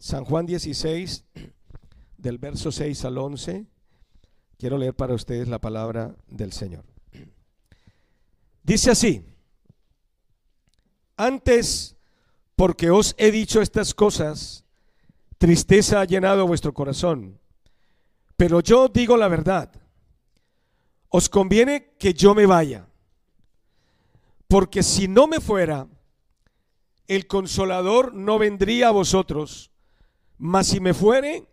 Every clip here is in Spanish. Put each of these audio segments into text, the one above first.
San Juan 16, del verso 6 al 11. Quiero leer para ustedes la palabra del Señor. Dice así, antes, porque os he dicho estas cosas, tristeza ha llenado vuestro corazón, pero yo digo la verdad, os conviene que yo me vaya, porque si no me fuera, el consolador no vendría a vosotros, mas si me fuere,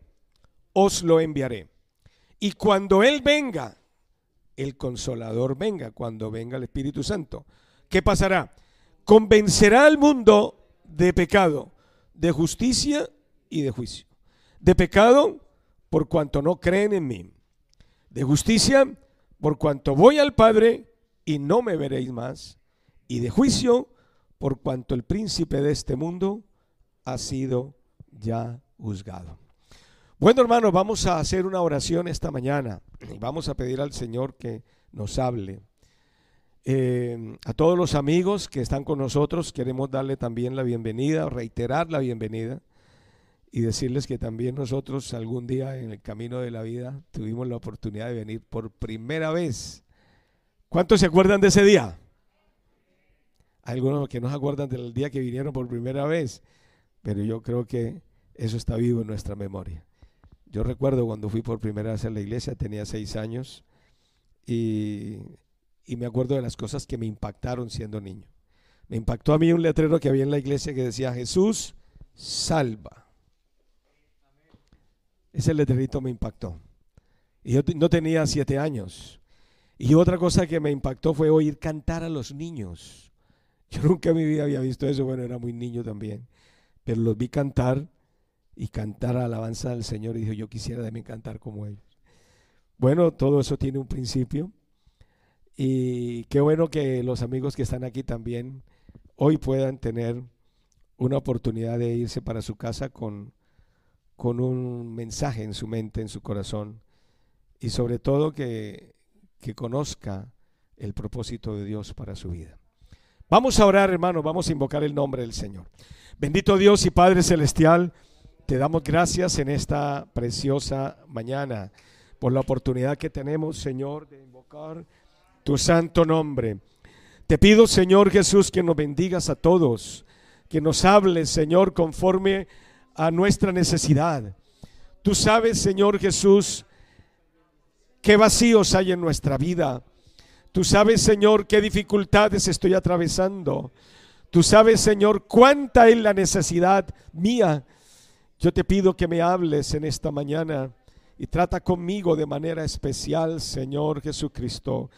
os lo enviaré. Y cuando Él venga, el consolador venga, cuando venga el Espíritu Santo, ¿qué pasará? Convencerá al mundo de pecado, de justicia y de juicio. De pecado, por cuanto no creen en mí. De justicia, por cuanto voy al Padre y no me veréis más. Y de juicio, por cuanto el príncipe de este mundo ha sido ya juzgado. Bueno, hermanos, vamos a hacer una oración esta mañana y vamos a pedir al Señor que nos hable. Eh, a todos los amigos que están con nosotros, queremos darle también la bienvenida, reiterar la bienvenida y decirles que también nosotros algún día en el camino de la vida tuvimos la oportunidad de venir por primera vez. ¿Cuántos se acuerdan de ese día? algunos que no se acuerdan del día que vinieron por primera vez, pero yo creo que eso está vivo en nuestra memoria. Yo recuerdo cuando fui por primera vez a la iglesia, tenía seis años, y, me acuerdo de las cosas que me impactaron siendo niño. Me impactó a mí un letrero que había en la iglesia que decía, Jesús salva. Ese letrerito me impactó. Y yo no tenía siete años. Y otra cosa que me impactó fue oír cantar a los niños. Yo nunca en mi vida había visto eso, bueno, era muy niño también, pero los vi cantar y cantar alabanza al Señor y dijo, yo quisiera también cantar como ellos. Bueno, todo eso tiene un principio y qué bueno que los amigos que están aquí también hoy puedan tener una oportunidad de irse para su casa con, con un mensaje en su mente, en su corazón y sobre todo que, que conozca el propósito de Dios para su vida. Vamos a orar, hermano, vamos a invocar el nombre del Señor. Bendito Dios y Padre Celestial, te damos gracias en esta preciosa mañana por la oportunidad que tenemos, Señor, de invocar tu santo nombre. Te pido, Señor Jesús, que nos bendigas a todos, que nos hables, Señor, conforme a nuestra necesidad. Tú sabes, Señor Jesús, qué vacíos hay en nuestra vida Tú sabes, Señor, qué dificultades estoy atravesando. Tú sabes, Señor, cuánta es la necesidad mía. Yo te pido que me hables en esta mañana y trata conmigo de manera especial, Señor Jesucristo.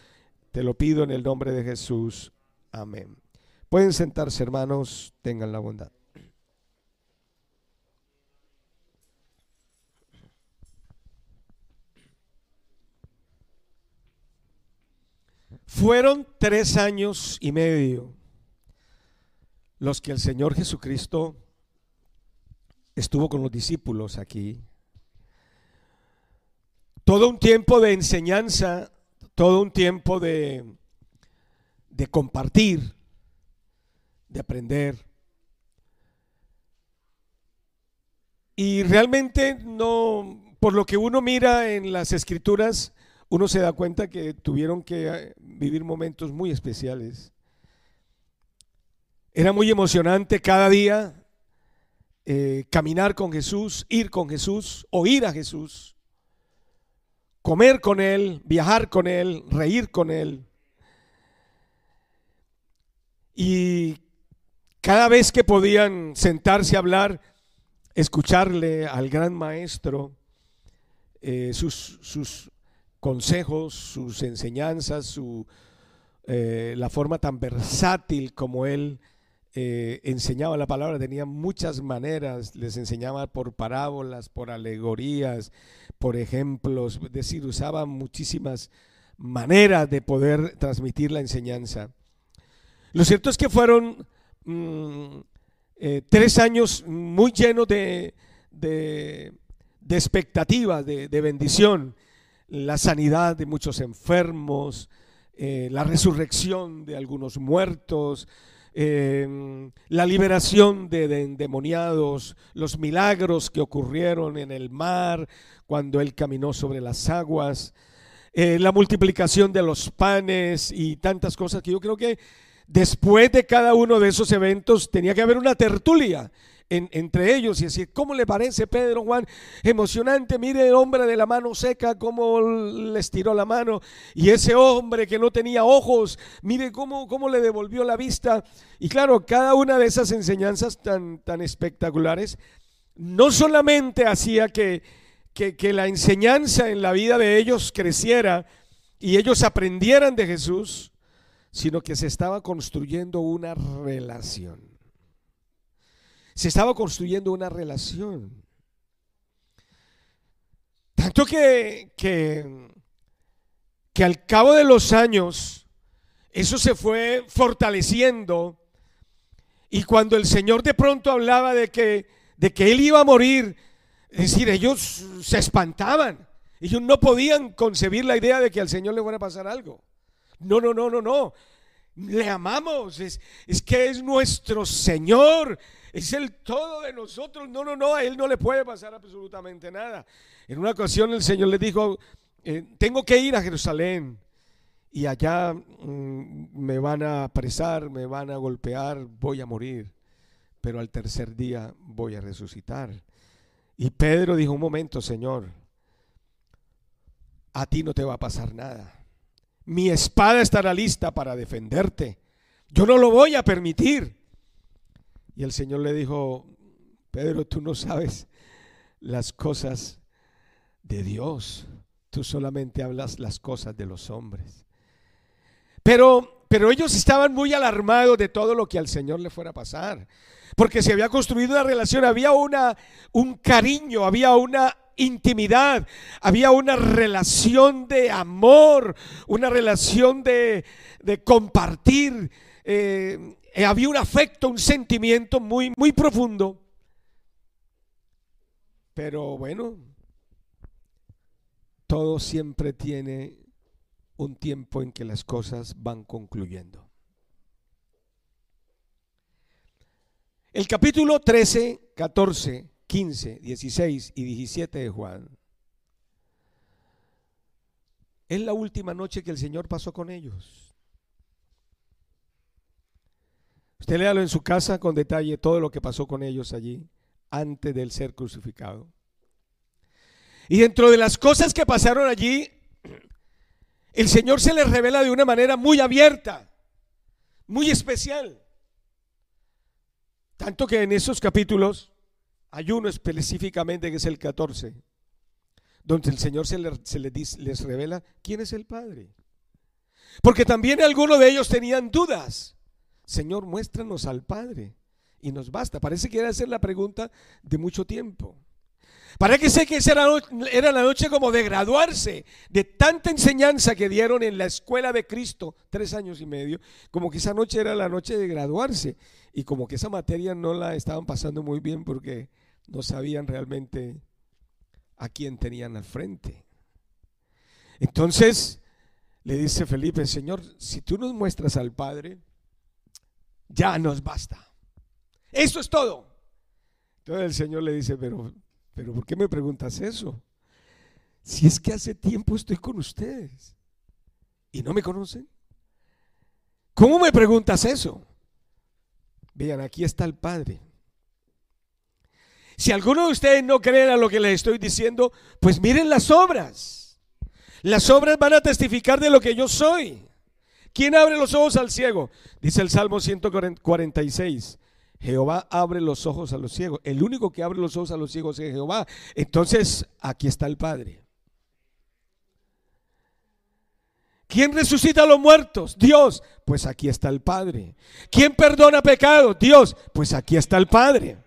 Te lo pido en el nombre de Jesús. Amén. Pueden sentarse, hermanos, tengan la bondad. Fueron tres años y medio los que el Señor Jesucristo estuvo con los discípulos aquí. Todo un tiempo de enseñanza, todo un tiempo de, de compartir, de aprender. Y realmente no, por lo que uno mira en las escrituras, uno se da cuenta que tuvieron que eh, vivir momentos muy especiales. Era muy emocionante cada día eh, caminar con Jesús, ir con Jesús, oír a Jesús, comer con Él, viajar con Él, reír con Él. Y cada vez que podían sentarse a hablar, escucharle al gran maestro, eh, sus, sus consejos, sus enseñanzas, su, eh, la forma tan versátil como él eh, enseñaba la palabra, tenía muchas maneras, les enseñaba por parábolas, por alegorías, por ejemplos, es decir, usaba muchísimas maneras de poder transmitir la enseñanza. Lo cierto es que fueron mm, eh, tres años muy llenos de, de, expectativas, de bendición la sanidad de muchos enfermos, eh, la resurrección de algunos muertos, em, la liberación de, endemoniados, los milagros que ocurrieron en el mar cuando él caminó sobre las aguas, eh, la multiplicación de los panes y tantas cosas que yo creo que después de cada uno de esos eventos tenía que haber una tertulia entre ellos y decir, ¿cómo le parece Pedro Juan? Emocionante, mire el hombre de la mano seca, cómo le estiró la mano y ese hombre que no tenía ojos, mire cómo, cómo le devolvió la vista. Y claro, cada una de esas enseñanzas tan, tan espectaculares no solamente hacía que, que, que la enseñanza en la vida de ellos creciera y ellos aprendieran de Jesús, sino que se estaba construyendo una relación se estaba construyendo una relación. Tanto que, que, que al cabo de los años eso se fue fortaleciendo y cuando el Señor de pronto hablaba de que, de que Él iba a morir, es decir, ellos se espantaban. Ellos no podían concebir la idea de que al Señor le fuera a pasar algo. No, no, no, no, no. Le amamos. Es, es que es nuestro Señor es el todo de nosotros. No, no, no, a Él no le puede pasar absolutamente nada. En una ocasión el Señor le dijo, eh, tengo que ir a Jerusalén y allá mm, me van a apresar, me van a golpear, voy a morir, pero al tercer día voy a resucitar. Y Pedro dijo, un momento, Señor, a ti no te va a pasar nada. Mi espada estará lista para defenderte. Yo no lo voy a permitir. Y el Señor le dijo, Pedro, tú no sabes las cosas de Dios, tú solamente hablas las cosas de los hombres. Pero, pero ellos estaban muy alarmados de todo lo que al Señor le fuera a pasar, porque se había construido una relación, había una, un cariño, había una intimidad, había una relación de amor, una relación de, de compartir. Eh, había un afecto, un sentimiento muy, muy profundo. Pero bueno, todo siempre tiene un tiempo en que las cosas van concluyendo. El capítulo 13, 14, 15, 16 y 17 de Juan es la última noche que el Señor pasó con ellos. Usted léalo en su casa con detalle todo lo que pasó con ellos allí antes del ser crucificado. Y dentro de las cosas que pasaron allí, el Señor se les revela de una manera muy abierta, muy especial. Tanto que en esos capítulos hay uno específicamente que es el 14, donde el Señor se, les, les revela quién es el Padre. Porque también algunos de ellos tenían dudas. Señor, muéstranos al Padre. Y nos basta. Parece que era hacer la pregunta de mucho tiempo. Parece que sé que esa era la noche como de graduarse de tanta enseñanza que dieron en la escuela de Cristo, tres años y medio, como que esa noche era la noche de graduarse y como que esa materia no la estaban pasando muy bien porque no sabían realmente a quién tenían al frente. Entonces le dice Felipe, Señor, si tú nos muestras al Padre, ya nos basta. Eso es todo. Entonces el Señor le dice, pero, pero ¿por qué me preguntas eso? Si es que hace tiempo estoy con ustedes y no me conocen. ¿Cómo me preguntas eso? Vean, aquí está el Padre. Si alguno de ustedes no creen a lo que les estoy diciendo, pues miren las obras. Las obras van a testificar de lo que yo soy. ¿Quién abre los ojos al ciego? Dice el Salmo 146. Jehová abre los ojos a los ciegos. El único que abre los ojos a los ciegos es Jehová. Entonces, aquí está el Padre. ¿Quién resucita a los muertos? Dios. Pues aquí está el Padre. ¿Quién perdona pecados? Dios. Pues aquí está el Padre.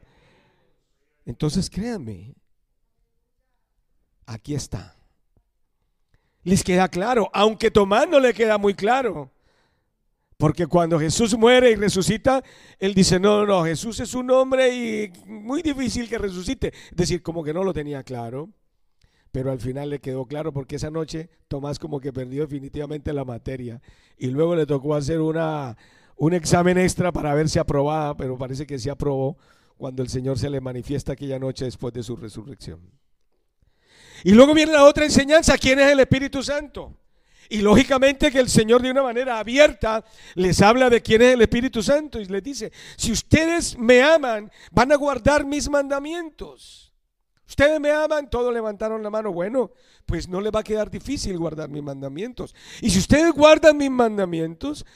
Entonces créanme, aquí está. Les queda claro, aunque Tomás no le queda muy claro. Porque cuando Jesús muere y resucita, él dice, no, no, Jesús es un hombre y muy difícil que resucite. Es decir, como que no lo tenía claro, pero al final le quedó claro porque esa noche Tomás como que perdió definitivamente la materia y luego le tocó hacer una, un examen extra para ver si aprobaba, pero parece que sí aprobó cuando el Señor se le manifiesta aquella noche después de su resurrección. Y luego viene la otra enseñanza, ¿quién es el Espíritu Santo? Y lógicamente que el Señor de una manera abierta les habla de quién es el Espíritu Santo y les dice, si ustedes me aman, van a guardar mis mandamientos. Ustedes me aman, todos levantaron la mano. Bueno, pues no les va a quedar difícil guardar mis mandamientos. Y si ustedes guardan mis mandamientos,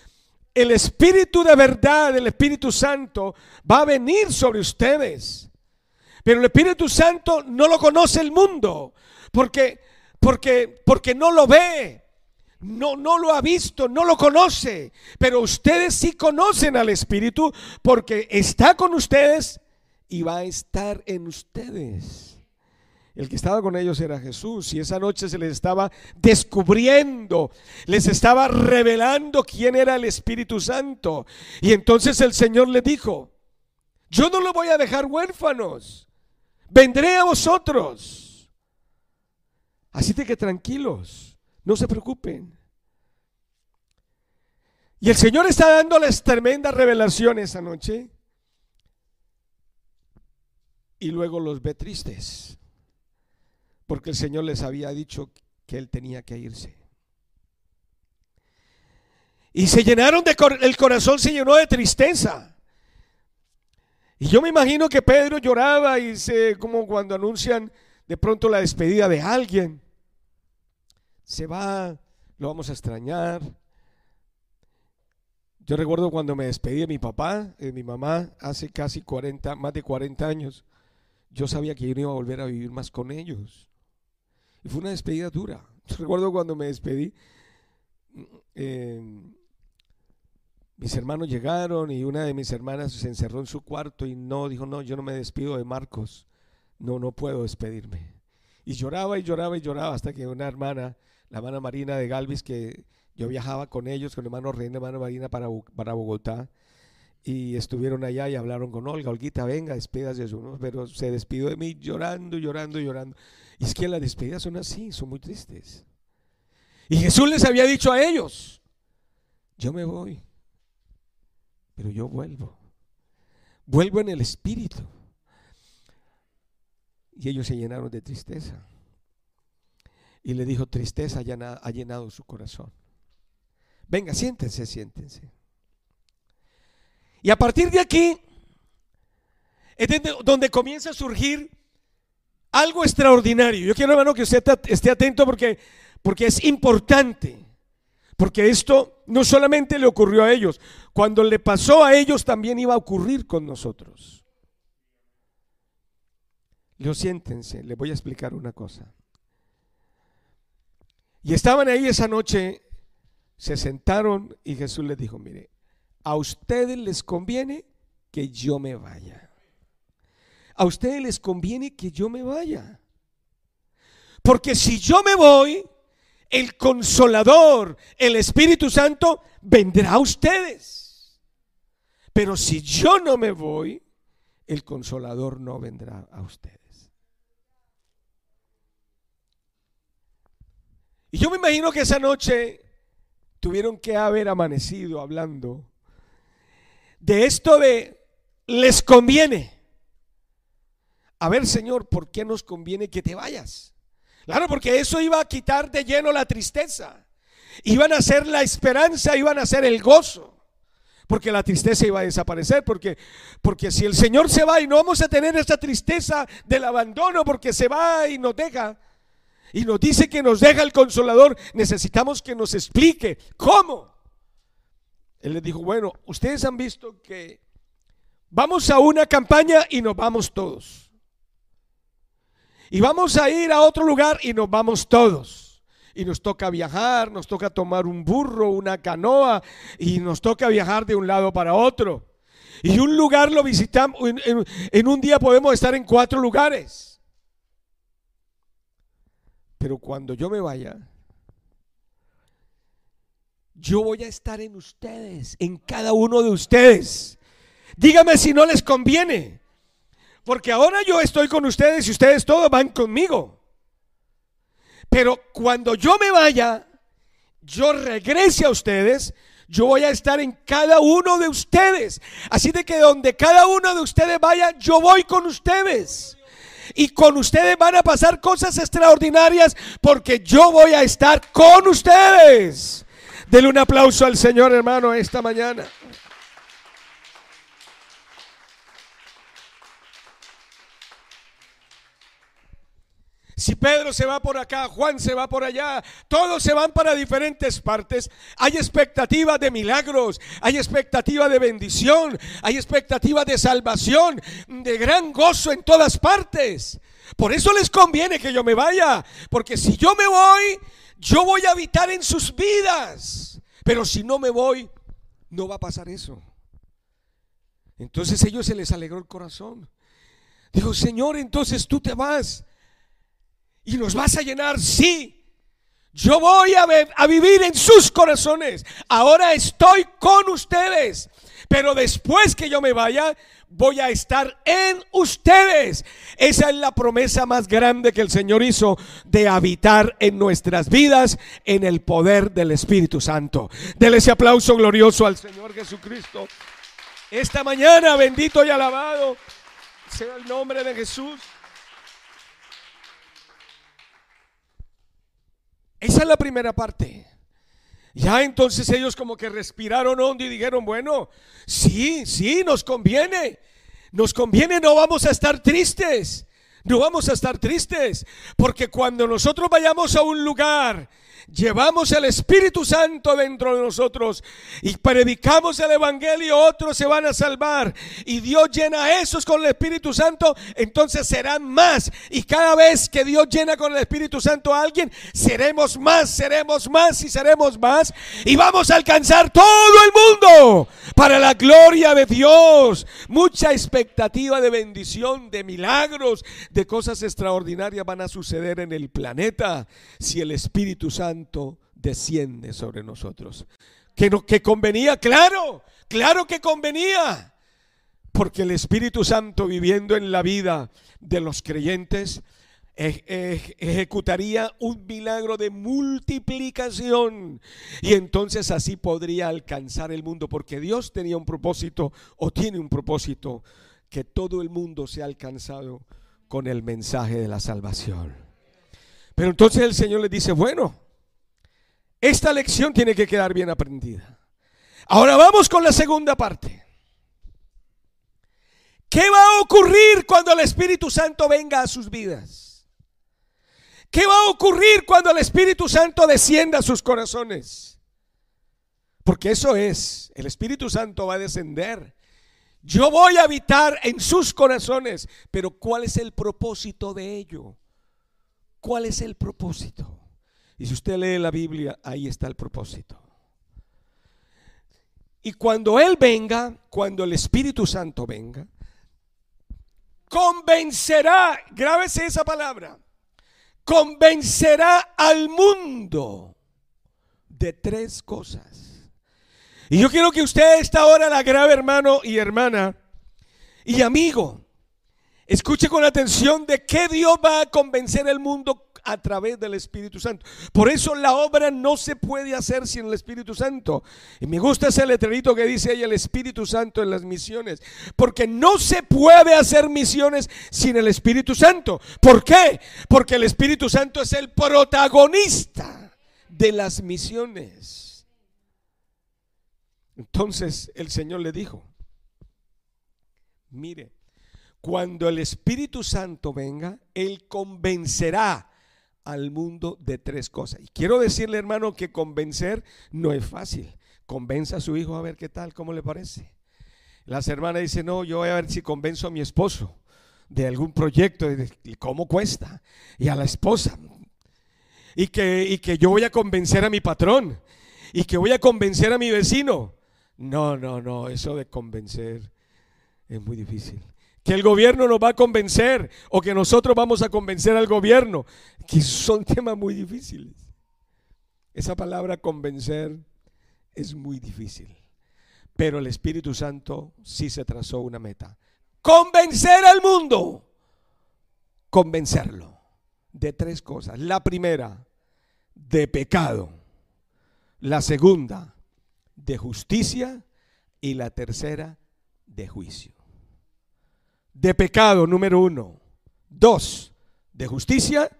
el Espíritu de verdad, el Espíritu Santo, va a venir sobre ustedes. Pero el Espíritu Santo no lo conoce el mundo, porque, porque, porque no lo ve, no, no lo ha visto, no lo conoce, pero ustedes sí conocen al Espíritu porque está con ustedes y va a estar en ustedes. El que estaba con ellos era Jesús y esa noche se les estaba descubriendo, les estaba revelando quién era el Espíritu Santo. Y entonces el Señor le dijo, yo no lo voy a dejar huérfanos, vendré a vosotros. Así que tranquilos. No se preocupen. Y el Señor está dándoles tremenda revelación esa noche. Y luego los ve tristes. Porque el Señor les había dicho que Él tenía que irse. Y se llenaron de el corazón se llenó de tristeza. Y yo me imagino que Pedro lloraba y se como cuando anuncian de pronto la despedida de alguien se va, lo vamos a extrañar. Yo recuerdo cuando me despedí de mi papá, de mi mamá, hace casi 40, más de 40 años, yo sabía que yo no iba a volver a vivir más con ellos. Y fue una despedida dura. recuerdo cuando me despedí, eh, mis hermanos llegaron y una de mis hermanas se encerró en su cuarto y no, dijo, no, yo no me despido de Marcos. No, no puedo despedirme. Y lloraba y lloraba y lloraba hasta que una hermana la hermana Marina de Galvis, que yo viajaba con ellos, con el hermano Reina, hermano Marina para, para Bogotá, y estuvieron allá y hablaron con Olga, Olguita, venga, despidas de eso, pero se despidió de mí llorando, llorando, llorando. Y es que las despedidas son así, son muy tristes. Y Jesús les había dicho a ellos, yo me voy, pero yo vuelvo. Vuelvo en el espíritu. Y ellos se llenaron de tristeza. Y le dijo, tristeza ha llenado su corazón. Venga, siéntense, siéntense. Y a partir de aquí es donde comienza a surgir algo extraordinario. Yo quiero, hermano, que usted esté atento porque, porque es importante. Porque esto no solamente le ocurrió a ellos, cuando le pasó a ellos también iba a ocurrir con nosotros. Lo siéntense, le voy a explicar una cosa. Y estaban ahí esa noche, se sentaron y Jesús les dijo, mire, a ustedes les conviene que yo me vaya. A ustedes les conviene que yo me vaya. Porque si yo me voy, el consolador, el Espíritu Santo, vendrá a ustedes. Pero si yo no me voy, el consolador no vendrá a ustedes. Y yo me imagino que esa noche tuvieron que haber amanecido hablando de esto les conviene. A ver, Señor, ¿por qué nos conviene que te vayas? Claro, porque eso iba a quitar de lleno la tristeza. Iban a ser la esperanza, iban a ser el gozo. Porque la tristeza iba a desaparecer. Porque, porque si el Señor se va y no vamos a tener esa tristeza del abandono porque se va y nos deja, y nos dice que nos deja el consolador, necesitamos que nos explique cómo. Él les dijo, bueno, ustedes han visto que vamos a una campaña y nos vamos todos. Y vamos a ir a otro lugar y nos vamos todos. Y nos toca viajar, nos toca tomar un burro, una canoa, y nos toca viajar de un lado para otro. Y un lugar lo visitamos, en, en un día podemos estar en cuatro lugares. Pero cuando yo me vaya, yo voy a estar en ustedes, en cada uno de ustedes. Dígame si no les conviene. Porque ahora yo estoy con ustedes y ustedes todos van conmigo. Pero cuando yo me vaya, yo regrese a ustedes, yo voy a estar en cada uno de ustedes. Así de que donde cada uno de ustedes vaya, yo voy con ustedes. Y con ustedes van a pasar cosas extraordinarias porque yo voy a estar con ustedes. Denle un aplauso al Señor hermano esta mañana. Si Pedro se va por acá, Juan se va por allá, todos se van para diferentes partes. Hay expectativa de milagros, hay expectativa de bendición, hay expectativa de salvación, de gran gozo en todas partes. Por eso les conviene que yo me vaya, porque si yo me voy, yo voy a habitar en sus vidas. Pero si no me voy, no va a pasar eso. Entonces ellos se les alegró el corazón. Dijo, Señor, entonces tú te vas y nos vas a llenar, sí. Yo voy a, vivir en sus corazones. Ahora estoy con ustedes. Pero después que yo me vaya, voy a estar en ustedes. Esa es la promesa más grande que el Señor hizo de habitar en nuestras vidas en el poder del Espíritu Santo. Dele ese aplauso glorioso al Señor Jesucristo. Esta mañana, bendito y alabado sea el nombre de Jesús. Esa es la primera parte. Ya entonces ellos como que respiraron hondo y dijeron, bueno, sí, sí, nos conviene. Nos conviene, no vamos a estar tristes. No vamos a estar tristes. Porque cuando nosotros vayamos a un lugar llevamos el Espíritu Santo dentro de nosotros y predicamos el Evangelio, otros se van a salvar y Dios llena a esos con el Espíritu Santo, entonces serán más. Y cada vez que Dios llena con el Espíritu Santo a alguien, seremos más, seremos más y seremos más y vamos a alcanzar todo el mundo para la gloria de Dios. Mucha expectativa de bendición, de milagros, de cosas extraordinarias van a suceder en el planeta si el Espíritu Santo desciende sobre nosotros. Que, no, que convenía, claro, claro que convenía. Porque el Espíritu Santo viviendo en la vida de los creyentes ejecutaría un milagro de multiplicación y entonces así podría alcanzar el mundo porque Dios tenía un propósito o tiene un propósito que todo el mundo sea alcanzado con el mensaje de la salvación. Pero entonces el Señor le dice, bueno, esta lección tiene que quedar bien aprendida. Ahora vamos con la segunda parte. ¿Qué va a ocurrir cuando el Espíritu Santo venga a sus vidas? ¿Qué va a ocurrir cuando el Espíritu Santo descienda a sus corazones? Porque eso es, el Espíritu Santo va a descender. Yo voy a habitar en sus corazones, pero ¿cuál es el propósito de ello? ¿Cuál es el propósito? Y si usted lee la Biblia, ahí está el propósito. Y cuando Él venga, cuando el Espíritu Santo venga, convencerá, grábese esa palabra, convencerá al mundo de tres cosas. Y yo quiero que usted esta hora la grabe, hermano y hermana, y amigo, escuche con atención de qué Dios va a convencer al mundo a través del Espíritu Santo. Por eso la obra no se puede hacer sin el Espíritu Santo. Y me gusta ese letrerito que dice ahí el Espíritu Santo en las misiones. Porque no se puede hacer misiones sin el Espíritu Santo. ¿Por qué? Porque el Espíritu Santo es el protagonista de las misiones. Entonces el Señor le dijo, mire, cuando el Espíritu Santo venga, Él convencerá al mundo de tres cosas. Y quiero decirle, hermano, que convencer no es fácil. Convenza a su hijo a ver qué tal, cómo le parece. Las hermanas dicen, no, yo voy a ver si convenzo a mi esposo de algún proyecto, y cómo cuesta. Y a la esposa. Y que, y que yo voy a convencer a mi patrón. Y que voy a convencer a mi vecino. No, no, no, eso de convencer es muy difícil que el gobierno nos va a convencer o que nosotros vamos a convencer al gobierno, que son temas muy difíciles. Esa palabra convencer es muy difícil, pero el Espíritu Santo sí se trazó una meta. Convencer al mundo, convencerlo de tres cosas. La primera, de pecado. La segunda, de justicia y la tercera de juicio. De pecado, número uno. Dos, de justicia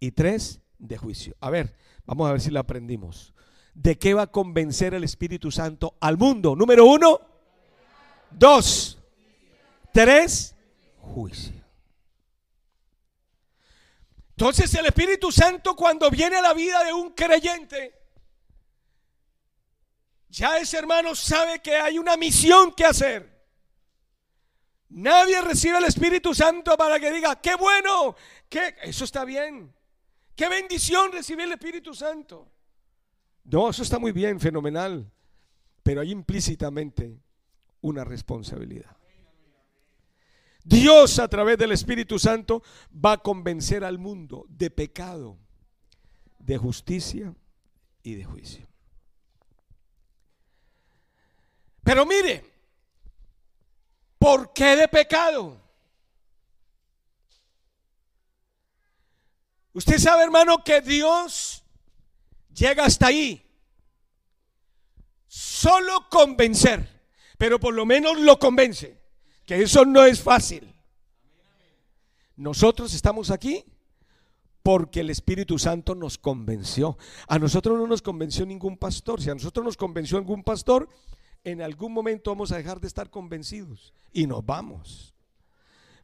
y tres, de juicio. A ver, vamos a ver si la aprendimos. ¿De qué va a convencer el Espíritu Santo al mundo? Número uno. Dos. Tres. Juicio. Entonces el Espíritu Santo cuando viene a la vida de un creyente, ya ese hermano sabe que hay una misión que hacer. Nadie recibe el Espíritu Santo para que diga, qué bueno, que eso está bien. Qué bendición recibir el Espíritu Santo. No, eso está muy bien, fenomenal. Pero hay implícitamente una responsabilidad. Dios a través del Espíritu Santo va a convencer al mundo de pecado, de justicia y de juicio. Pero mire, ¿por qué de pecado? Usted sabe, hermano, que Dios llega hasta ahí. Solo convencer, pero por lo menos lo convence que eso no es fácil. Nosotros estamos aquí porque el Espíritu Santo nos convenció. A nosotros no nos convenció ningún pastor. Si a nosotros nos convenció algún pastor, en algún momento vamos a dejar de estar convencidos y nos vamos.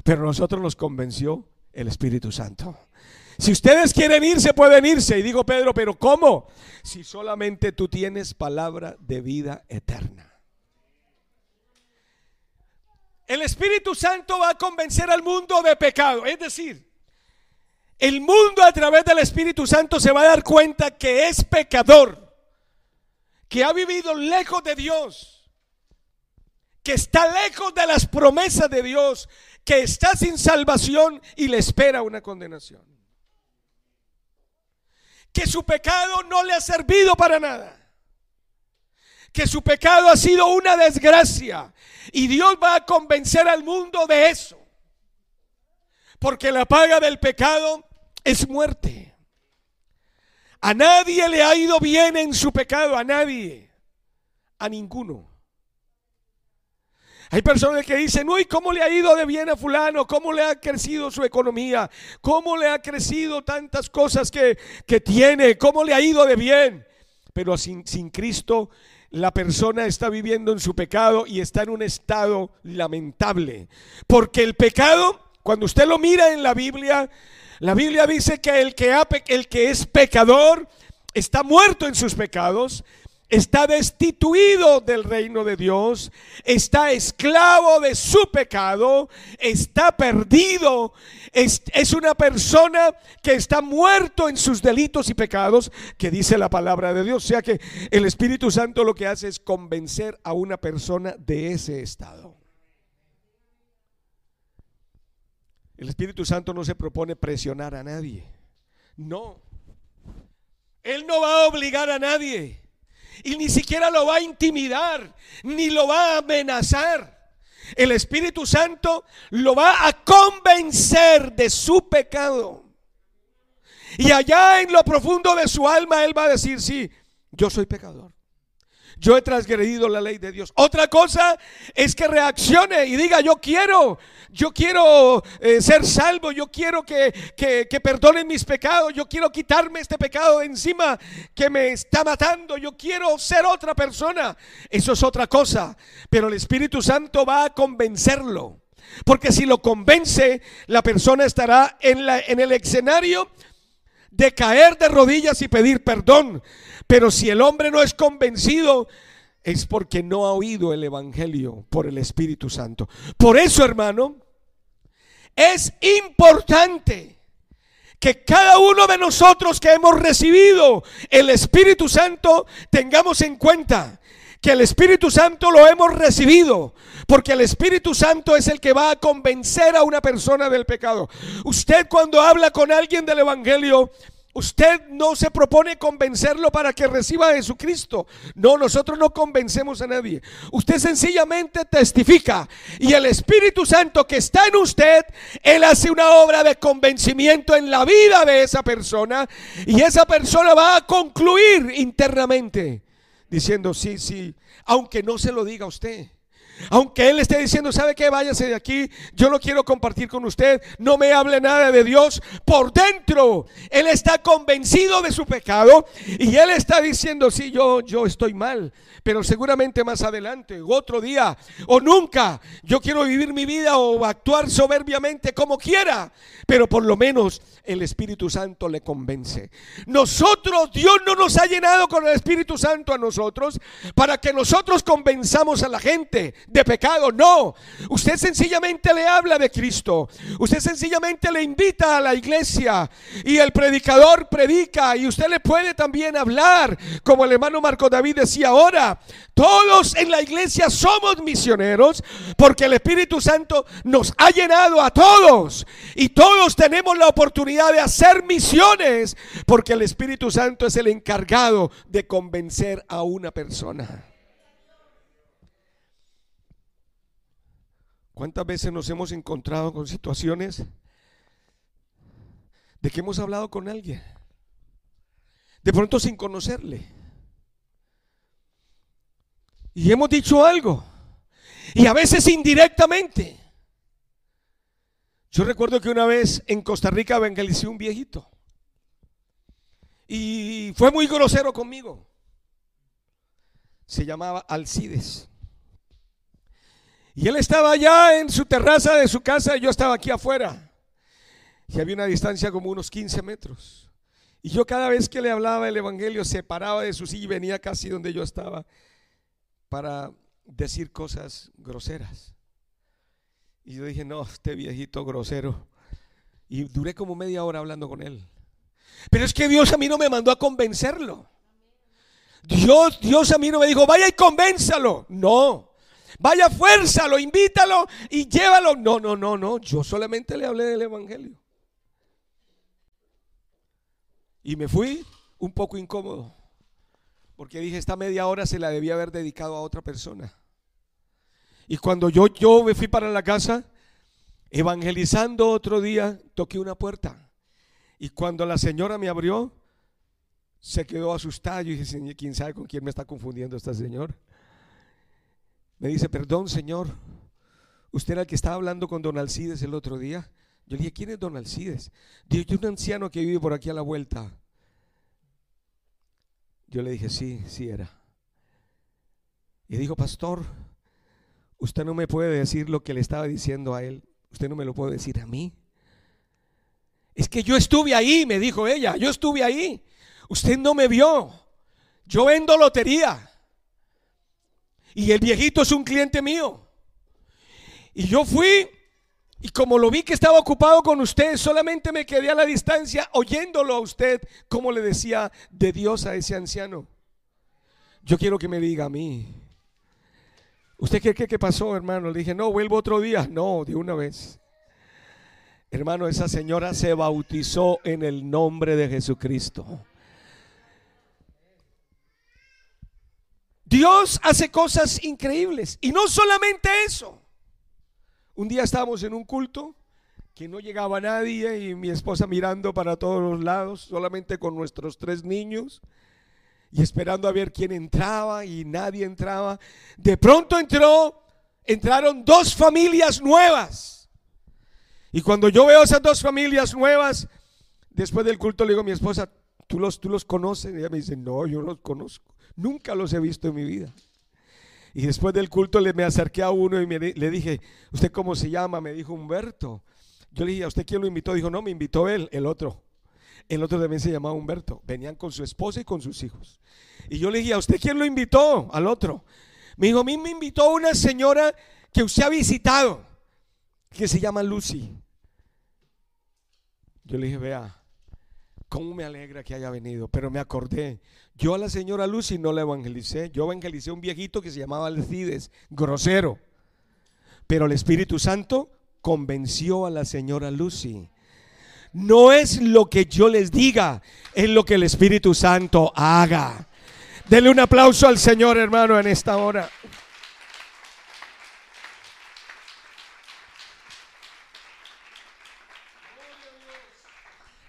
Pero nosotros nos convenció el Espíritu Santo. Si ustedes quieren irse, pueden irse. Y digo, Pedro, pero ¿cómo? Si solamente tú tienes palabra de vida eterna. El Espíritu Santo va a convencer al mundo de pecado. Es decir, el mundo a través del Espíritu Santo se va a dar cuenta que es pecador, que ha vivido lejos de Dios, que está lejos de las promesas de Dios, que está sin salvación y le espera una condenación. Que su pecado no le ha servido para nada que su pecado ha sido una desgracia. Y Dios va a convencer al mundo de eso. Porque la paga del pecado es muerte. A nadie le ha ido bien en su pecado, a nadie, a ninguno. Hay personas que dicen, uy, ¿cómo le ha ido de bien a fulano? ¿Cómo le ha crecido su economía? ¿Cómo le ha crecido tantas cosas que, que tiene? ¿Cómo le ha ido de bien? Pero sin, sin Cristo la persona está viviendo en su pecado y está en un estado lamentable. Porque el pecado, cuando usted lo mira en la Biblia, la Biblia dice que el que, es pecador está muerto en sus pecados, está destituido del reino de Dios, está esclavo de su pecado, está perdido, es, es, una persona que está muerto en sus delitos y pecados, que dice la palabra de Dios. O sea que el Espíritu Santo lo que hace es convencer a una persona de ese estado. El Espíritu Santo no se propone presionar a nadie. No. Él no va a obligar a nadie y ni siquiera lo va a intimidar, ni lo va a amenazar. El Espíritu Santo lo va a convencer de su pecado. Y allá en lo profundo de su alma, Él va a decir, sí, yo soy pecador. Yo he transgredido la ley de Dios. Otra cosa es que reaccione y diga, yo quiero, yo quiero eh, ser salvo, yo quiero que, que, perdonen mis pecados, yo quiero quitarme este pecado de encima que me está matando, yo quiero ser otra persona. Eso es otra cosa, pero el Espíritu Santo va a convencerlo. Porque si lo convence, la persona estará en, la, en el escenario de caer de rodillas y pedir perdón. Pero si el hombre no es convencido, es porque no ha oído el Evangelio por el Espíritu Santo. Por eso, hermano, es importante que cada uno de nosotros que hemos recibido el Espíritu Santo tengamos en cuenta que el Espíritu Santo lo hemos recibido, porque el Espíritu Santo es el que va a convencer a una persona del pecado. Usted cuando habla con alguien del Evangelio, Usted no se propone convencerlo para que reciba a Jesucristo. No, nosotros no convencemos a nadie. Usted sencillamente testifica. Y el Espíritu Santo que está en usted, Él hace una obra de convencimiento en la vida de esa persona. Y esa persona va a concluir internamente diciendo, sí, sí, aunque no se lo diga usted. Aunque Él esté diciendo, ¿sabe qué? Váyase de aquí. Yo no quiero compartir con usted. No me hable nada de Dios. Por dentro, Él está convencido de su pecado. Y Él está diciendo, sí, yo, yo estoy mal. Pero seguramente más adelante, otro día, o nunca, yo quiero vivir mi vida o actuar soberbiamente como quiera. Pero por lo menos el Espíritu Santo le convence. Nosotros, Dios no nos ha llenado con el Espíritu Santo a nosotros para que nosotros convenzamos a la gente de pecado. No, usted sencillamente le habla de Cristo. Usted sencillamente le invita a la iglesia y el predicador predica y usted le puede también hablar, como el hermano Marco David decía ahora. Todos en la iglesia somos misioneros porque el Espíritu Santo nos ha llenado a todos y todos tenemos la oportunidad de hacer misiones porque el Espíritu Santo es el encargado de convencer a una persona. ¿Cuántas veces nos hemos encontrado con situaciones de que hemos hablado con alguien? De pronto sin conocerle. Y hemos dicho algo. Y a veces indirectamente. Yo recuerdo que una vez en Costa Rica evangelicé un viejito. Y fue muy grosero conmigo. Se llamaba Alcides. Y él estaba allá en su terraza de su casa y yo estaba aquí afuera. Y había una distancia como unos 15 metros. Y yo cada vez que le hablaba el Evangelio se paraba de su silla y venía casi donde yo estaba para decir cosas groseras. Y yo dije, no, este viejito grosero. Y duré como media hora hablando con él. Pero es que Dios a mí no me mandó a convencerlo. Dios, Dios a mí no me dijo, vaya y convénzalo. No. Vaya, fuérzalo, invítalo y llévalo. No, no, no, no. Yo solamente le hablé del Evangelio. Y me fui un poco incómodo. Porque dije, esta media hora se la debía haber dedicado a otra persona. Y cuando yo, yo me fui para la casa, evangelizando otro día, toqué una puerta. Y cuando la señora me abrió, se quedó asustada. Yo dije, ¿quién sabe con quién me está confundiendo esta señora? Me dice, perdón, señor. Usted era el que estaba hablando con don Alcides el otro día. Yo le dije, ¿quién es don Alcides? Dijo, yo un anciano que vive por aquí a la vuelta. Yo le dije, sí, sí era. Y dijo, pastor, usted no me puede decir lo que le estaba diciendo a él. Usted no me lo puede decir a mí. Es que yo estuve ahí, me dijo ella, yo estuve ahí. Usted no me vio. Yo vendo lotería. Y el viejito es un cliente mío. Y yo fui y como lo vi que estaba ocupado con usted, solamente me quedé a la distancia oyéndolo a usted, como le decía de Dios a ese anciano. Yo quiero que me diga a mí. ¿Usted qué, qué, qué pasó, hermano? Le dije, no, vuelvo otro día. No, de una vez. Hermano, esa señora se bautizó en el nombre de Jesucristo. Dios hace cosas increíbles. Y no solamente eso. Un día estábamos en un culto que no llegaba nadie y mi esposa mirando para todos los lados, solamente con nuestros tres niños y esperando a ver quién entraba y nadie entraba. De pronto entró, entraron dos familias nuevas. Y cuando yo veo esas dos familias nuevas, después del culto le digo a mi esposa, ¿tú los, tú los conoces? Y ella me dice, no, yo los conozco. Nunca los he visto en mi vida. Y después del culto le me acerqué a uno y le dije, ¿usted cómo se llama? Me dijo Humberto. Yo le dije, ¿a usted quién lo invitó? Dijo, no, me invitó él, el otro. El otro también se llamaba Humberto. Venían con su esposa y con sus hijos. Y yo le dije, ¿a usted quién lo invitó? Al otro. Me dijo, a mí me invitó una señora que usted ha visitado, que se llama Lucy. Yo le dije, vea, ¿Cómo me alegra que haya venido? Pero me acordé, yo a la señora Lucy no la evangelicé, yo evangelicé a un viejito que se llamaba Alcides, grosero. Pero el Espíritu Santo convenció a la señora Lucy. No es lo que yo les diga, es lo que el Espíritu Santo haga. Denle un aplauso al Señor, hermano, en esta hora.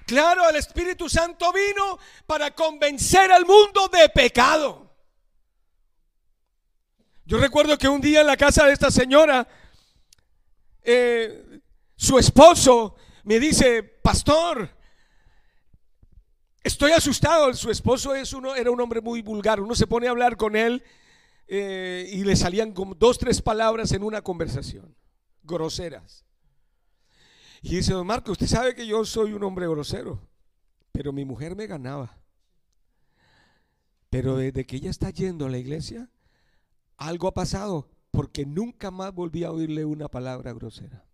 Claro, el Espíritu Santo vino para convencer al mundo de pecado. Yo recuerdo que un día en la casa de esta señora, eh, su esposo me dice, pastor, estoy asustado. Su esposo es uno, era un hombre muy vulgar. Uno se pone a hablar con él eh, y le salían como dos, tres palabras en una conversación, groseras. Y dice, don Marco, usted sabe que yo soy un hombre grosero, pero mi mujer me ganaba. Pero desde que ella está yendo a la iglesia, algo ha pasado, porque nunca más volví a oírle una palabra grosera.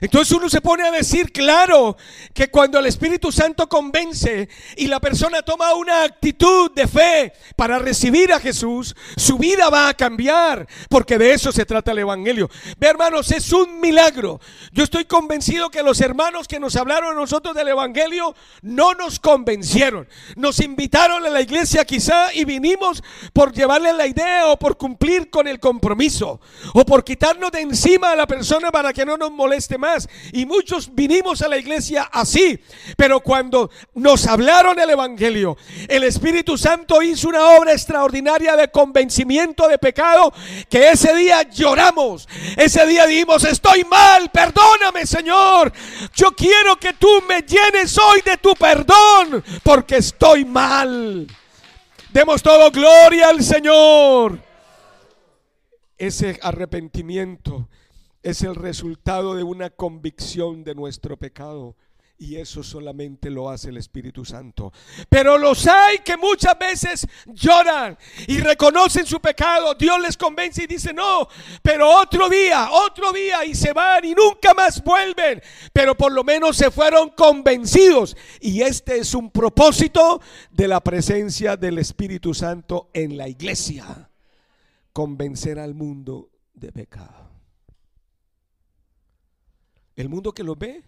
Entonces uno se pone a decir, claro, que cuando el Espíritu Santo convence y la persona toma una actitud de fe para recibir a Jesús, su vida va a cambiar, porque de eso se trata el Evangelio. Ve hermanos, es un milagro. Yo estoy convencido que los hermanos que nos hablaron a nosotros del Evangelio no nos convencieron. Nos invitaron a la iglesia quizá y vinimos por llevarle la idea o por cumplir con el compromiso o por quitarnos de encima a la persona para que no nos moleste más y muchos vinimos a la iglesia así. Pero cuando nos hablaron el Evangelio, el Espíritu Santo hizo una obra extraordinaria de convencimiento de pecado que ese día lloramos. Ese día dijimos, estoy mal, perdóname Señor. Yo quiero que tú me llenes hoy de tu perdón porque estoy mal. Demos todo gloria al Señor. Ese arrepentimiento es el resultado de una convicción de nuestro pecado. Y eso solamente lo hace el Espíritu Santo. Pero los hay que muchas veces lloran y reconocen su pecado. Dios les convence y dice, no, pero otro día, otro día y se van y nunca más vuelven. Pero por lo menos se fueron convencidos. Y este es un propósito de la presencia del Espíritu Santo en la iglesia. Convencer al mundo de pecado. El mundo que lo ve,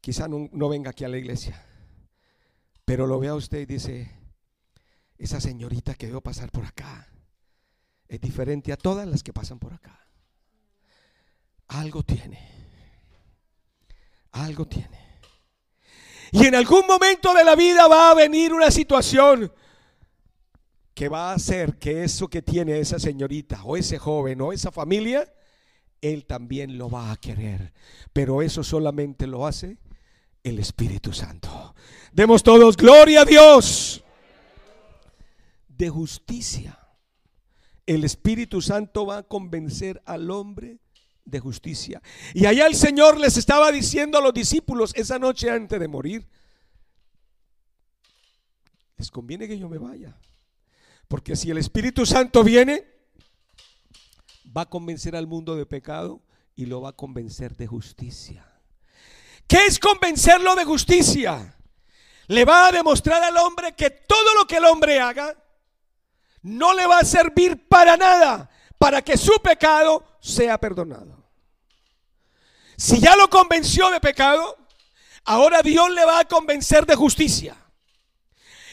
quizá no, venga aquí a la iglesia, pero lo ve a usted y dice, esa señorita que veo pasar por acá es diferente a todas las que pasan por acá. Algo tiene. Algo tiene. Y en algún momento de la vida va a venir una situación que va a hacer que eso que tiene esa señorita o ese joven o esa familia él también lo va a querer. Pero eso solamente lo hace el Espíritu Santo. Demos todos gloria a Dios. De justicia. El Espíritu Santo va a convencer al hombre de justicia. Y allá el Señor les estaba diciendo a los discípulos esa noche antes de morir, les conviene que yo me vaya. Porque si el Espíritu Santo viene, va a convencer al mundo de pecado y lo va a convencer de justicia. ¿Qué es convencerlo de justicia? Le va a demostrar al hombre que todo lo que el hombre haga no le va a servir para nada, para que su pecado sea perdonado. Si ya lo convenció de pecado, ahora Dios le va a convencer de justicia.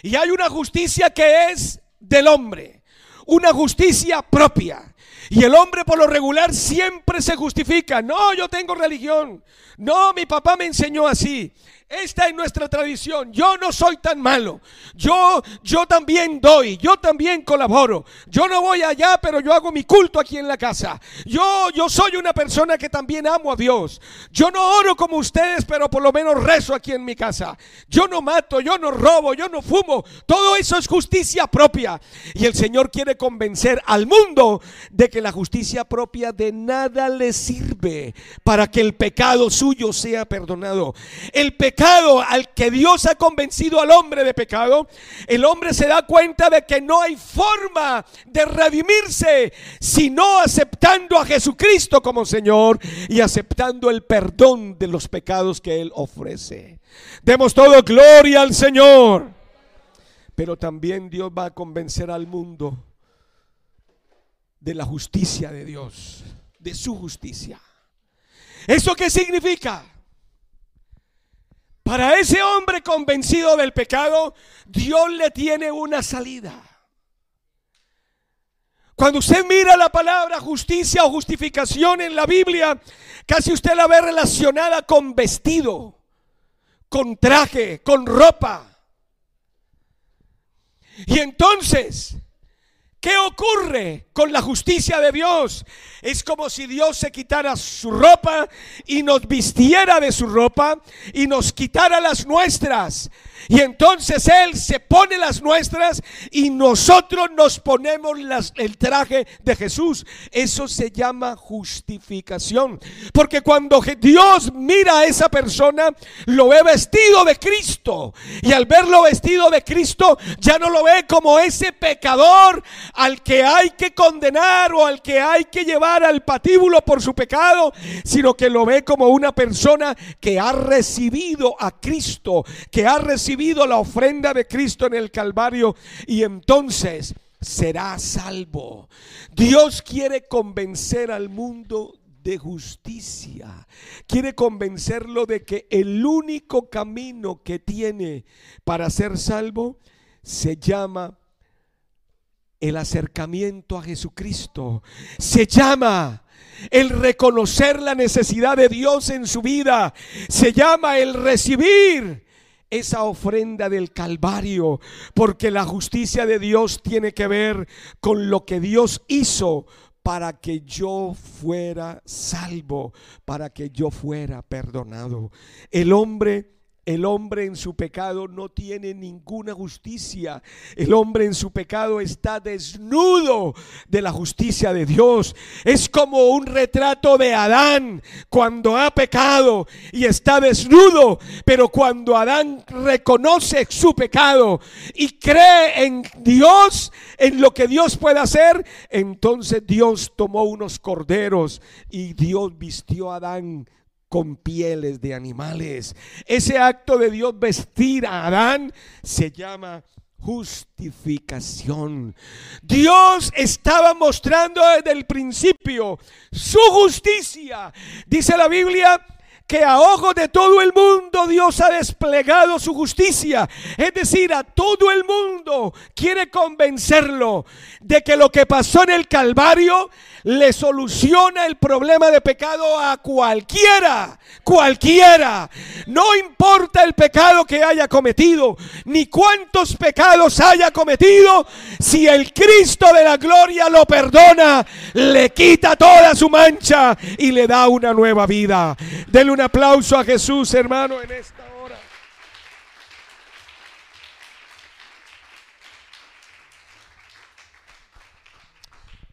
Y hay una justicia que es del hombre, una justicia propia. Y el hombre por lo regular siempre se justifica. No, yo tengo religión. No, mi papá me enseñó así. Esta es nuestra tradición. Yo no soy tan malo. Yo, yo también doy. Yo también colaboro. Yo no voy allá, pero yo hago mi culto aquí en la casa. Yo, yo soy una persona que también amo a Dios. Yo no oro como ustedes, pero por lo menos rezo aquí en mi casa. Yo no mato, yo no robo, yo no fumo. Todo eso es justicia propia. Y el Señor quiere convencer al mundo de que la justicia propia de nada le sirve para que el pecado suyo sea perdonado. El pecado al que Dios ha convencido al hombre de pecado, el hombre se da cuenta de que no hay forma de redimirse sino aceptando a Jesucristo como Señor y aceptando el perdón de los pecados que Él ofrece. Demos todo gloria al Señor. Pero también Dios va a convencer al mundo de la justicia de Dios, de su justicia. ¿Eso qué significa? Para ese hombre convencido del pecado, Dios le tiene una salida. Cuando usted mira la palabra justicia o justificación en la Biblia, casi usted la ve relacionada con vestido, con traje, con ropa. Y entonces, ¿Qué ocurre con la justicia de Dios? Es como si Dios se quitara su ropa y nos vistiera de su ropa y nos quitara las nuestras. Y entonces Él se pone las nuestras y nosotros nos ponemos las, el traje de Jesús. Eso se llama justificación. Porque cuando Dios mira a esa persona, lo ve vestido de Cristo. Y al verlo vestido de Cristo, ya no lo ve como ese pecador al que hay que condenar o al que hay que llevar al patíbulo por su pecado, sino que lo ve como una persona que ha recibido a Cristo, que ha recibido la ofrenda de Cristo en el Calvario y entonces será salvo. Dios quiere convencer al mundo de justicia. Quiere convencerlo de que el único camino que tiene para ser salvo se llama el acercamiento a Jesucristo. Se llama el reconocer la necesidad de Dios en su vida. Se llama el recibir esa ofrenda del Calvario, porque la justicia de Dios tiene que ver con lo que Dios hizo para que yo fuera salvo, para que yo fuera perdonado. El hombre el hombre en su pecado no tiene ninguna justicia. El hombre en su pecado está desnudo de la justicia de Dios. Es como un retrato de Adán cuando ha pecado y está desnudo. Pero cuando Adán reconoce su pecado y cree en Dios, en lo que Dios puede hacer, entonces Dios tomó unos corderos y Dios vistió a Adán con pieles de animales. Ese acto de Dios vestir a Adán se llama justificación. Dios estaba mostrando desde el principio su justicia. Dice la Biblia que a ojos de todo el mundo Dios ha desplegado su justicia. Es decir, a todo el mundo quiere convencerlo de que lo que pasó en el Calvario le soluciona el problema de pecado a cualquiera, cualquiera. No importa el pecado que haya cometido, ni cuántos pecados haya cometido, si el Cristo de la gloria lo perdona, le quita toda su mancha y le da una nueva vida. Un aplauso a Jesús, hermano, en esta hora.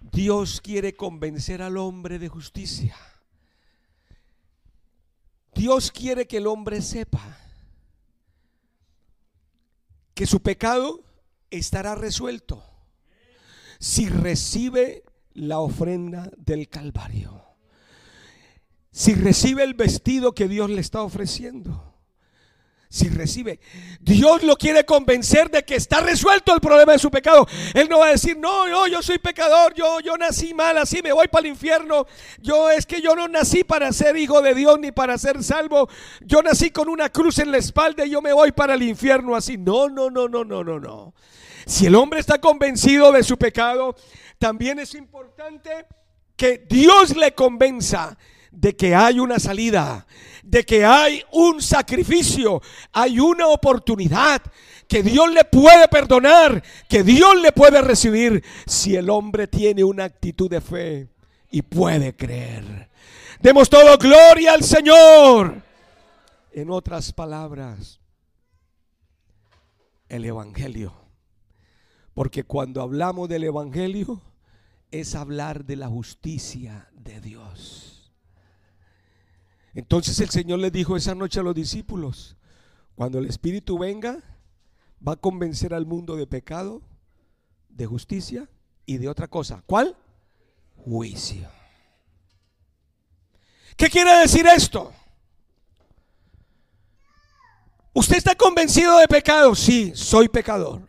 Dios quiere convencer al hombre de justicia. Dios quiere que el hombre sepa que su pecado estará resuelto si recibe la ofrenda del Calvario si recibe el vestido que Dios le está ofreciendo. Si recibe, Dios lo quiere convencer de que está resuelto el problema de su pecado. Él no va a decir, no, no, yo soy pecador, yo, yo nací mal, así me voy para el infierno. Yo es que yo no nací para ser hijo de Dios ni para ser salvo. Yo nací con una cruz en la espalda y yo me voy para el infierno así. No, no, no, no, no, no, no. Si el hombre está convencido de su pecado, también es importante que Dios le convenza de que hay una salida, de que hay un sacrificio, hay una oportunidad, que Dios le puede perdonar, que Dios le puede recibir si el hombre tiene una actitud de fe y puede creer. Demos todo gloria al Señor. En otras palabras, el Evangelio. Porque cuando hablamos del Evangelio es hablar de la justicia de Dios. Entonces el Señor le dijo esa noche a los discípulos, cuando el Espíritu venga, va a convencer al mundo de pecado, de justicia y de otra cosa. ¿Cuál? Juicio. ¿Qué quiere decir esto? ¿Usted está convencido de pecado? Sí, soy pecador.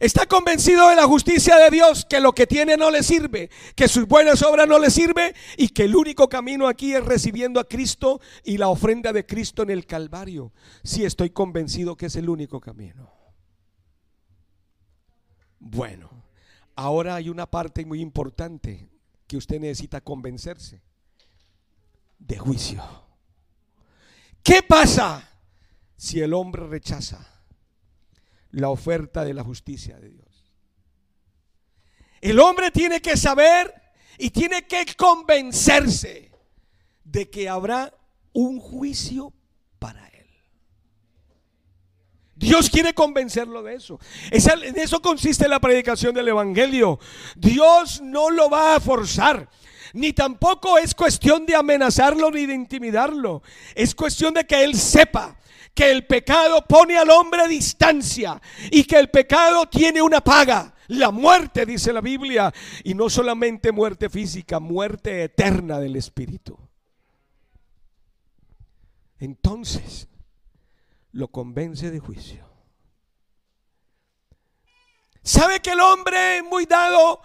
Está convencido de la justicia de Dios, que lo que tiene no le sirve, que sus buenas obras no le sirve y que el único camino aquí es recibiendo a Cristo y la ofrenda de Cristo en el Calvario. Sí estoy convencido que es el único camino. Bueno, ahora hay una parte muy importante que usted necesita convencerse de juicio. ¿Qué pasa si el hombre rechaza? La oferta de la justicia de Dios. El hombre tiene que saber y tiene que convencerse de que habrá un juicio para él. Dios quiere convencerlo de eso. En eso consiste la predicación del Evangelio. Dios no lo va a forzar. Ni tampoco es cuestión de amenazarlo ni de intimidarlo. Es cuestión de que Él sepa que el pecado pone al hombre a distancia y que el pecado tiene una paga. La muerte, dice la Biblia, y no solamente muerte física, muerte eterna del espíritu. Entonces, lo convence de juicio. ¿Sabe que el hombre es muy dado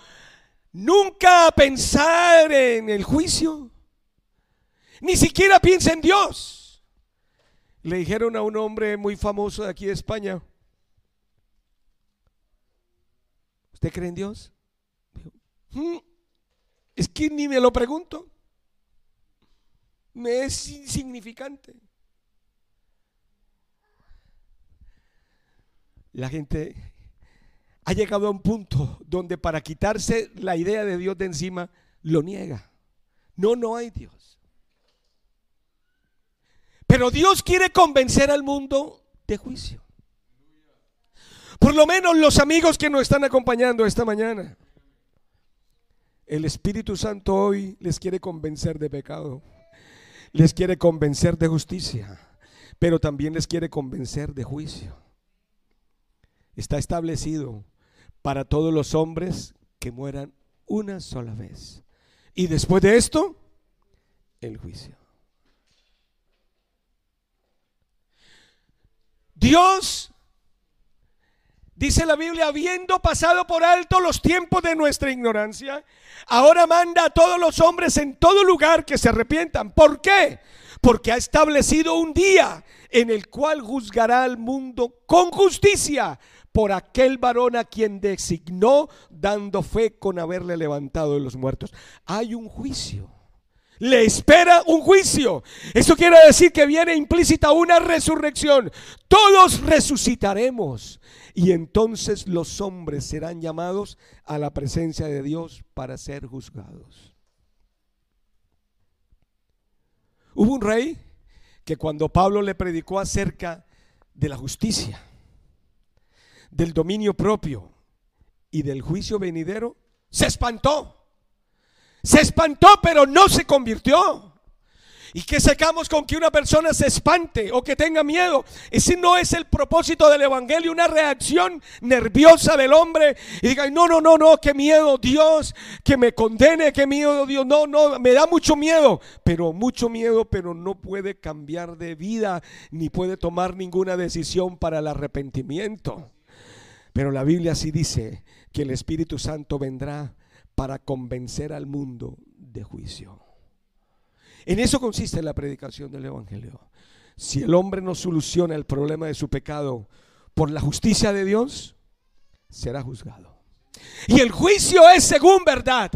nunca a pensar en el juicio? Ni siquiera piensa en Dios. Le dijeron a un hombre muy famoso de aquí de España, ¿usted cree en Dios? Mm, es que ni me lo pregunto. Me es insignificante. La gente ha llegado a un punto donde para quitarse la idea de Dios de encima, lo niega. No, no hay Dios. Pero Dios quiere convencer al mundo de juicio. Por lo menos los amigos que nos están acompañando esta mañana. El Espíritu Santo hoy les quiere convencer de pecado. Les quiere convencer de justicia. Pero también les quiere convencer de juicio está establecido para todos los hombres que mueran una sola vez. Y después de esto, el juicio. Dios, dice la Biblia, habiendo pasado por alto los tiempos de nuestra ignorancia, ahora manda a todos los hombres en todo lugar que se arrepientan. ¿Por qué? Porque ha establecido un día en el cual juzgará al mundo con justicia por aquel varón a quien designó dando fe con haberle levantado de los muertos. Hay un juicio. Le espera un juicio. Eso quiere decir que viene implícita una resurrección. Todos resucitaremos. Y entonces los hombres serán llamados a la presencia de Dios para ser juzgados. Hubo un rey que cuando Pablo le predicó acerca de la justicia, del dominio propio y del juicio venidero, se espantó. Se espantó, pero no se convirtió. ¿Y que sacamos con que una persona se espante o que tenga miedo? Ese no es el propósito del Evangelio, una reacción nerviosa del hombre y diga, no, no, no, no, qué miedo Dios, que me condene, qué miedo Dios, no, no, me da mucho miedo, pero mucho miedo, pero no puede cambiar de vida ni puede tomar ninguna decisión para el arrepentimiento. Pero la Biblia sí dice que el Espíritu Santo vendrá para convencer al mundo de juicio. En eso consiste la predicación del Evangelio. Si el hombre no soluciona el problema de su pecado por la justicia de Dios, será juzgado. Y el juicio es según verdad.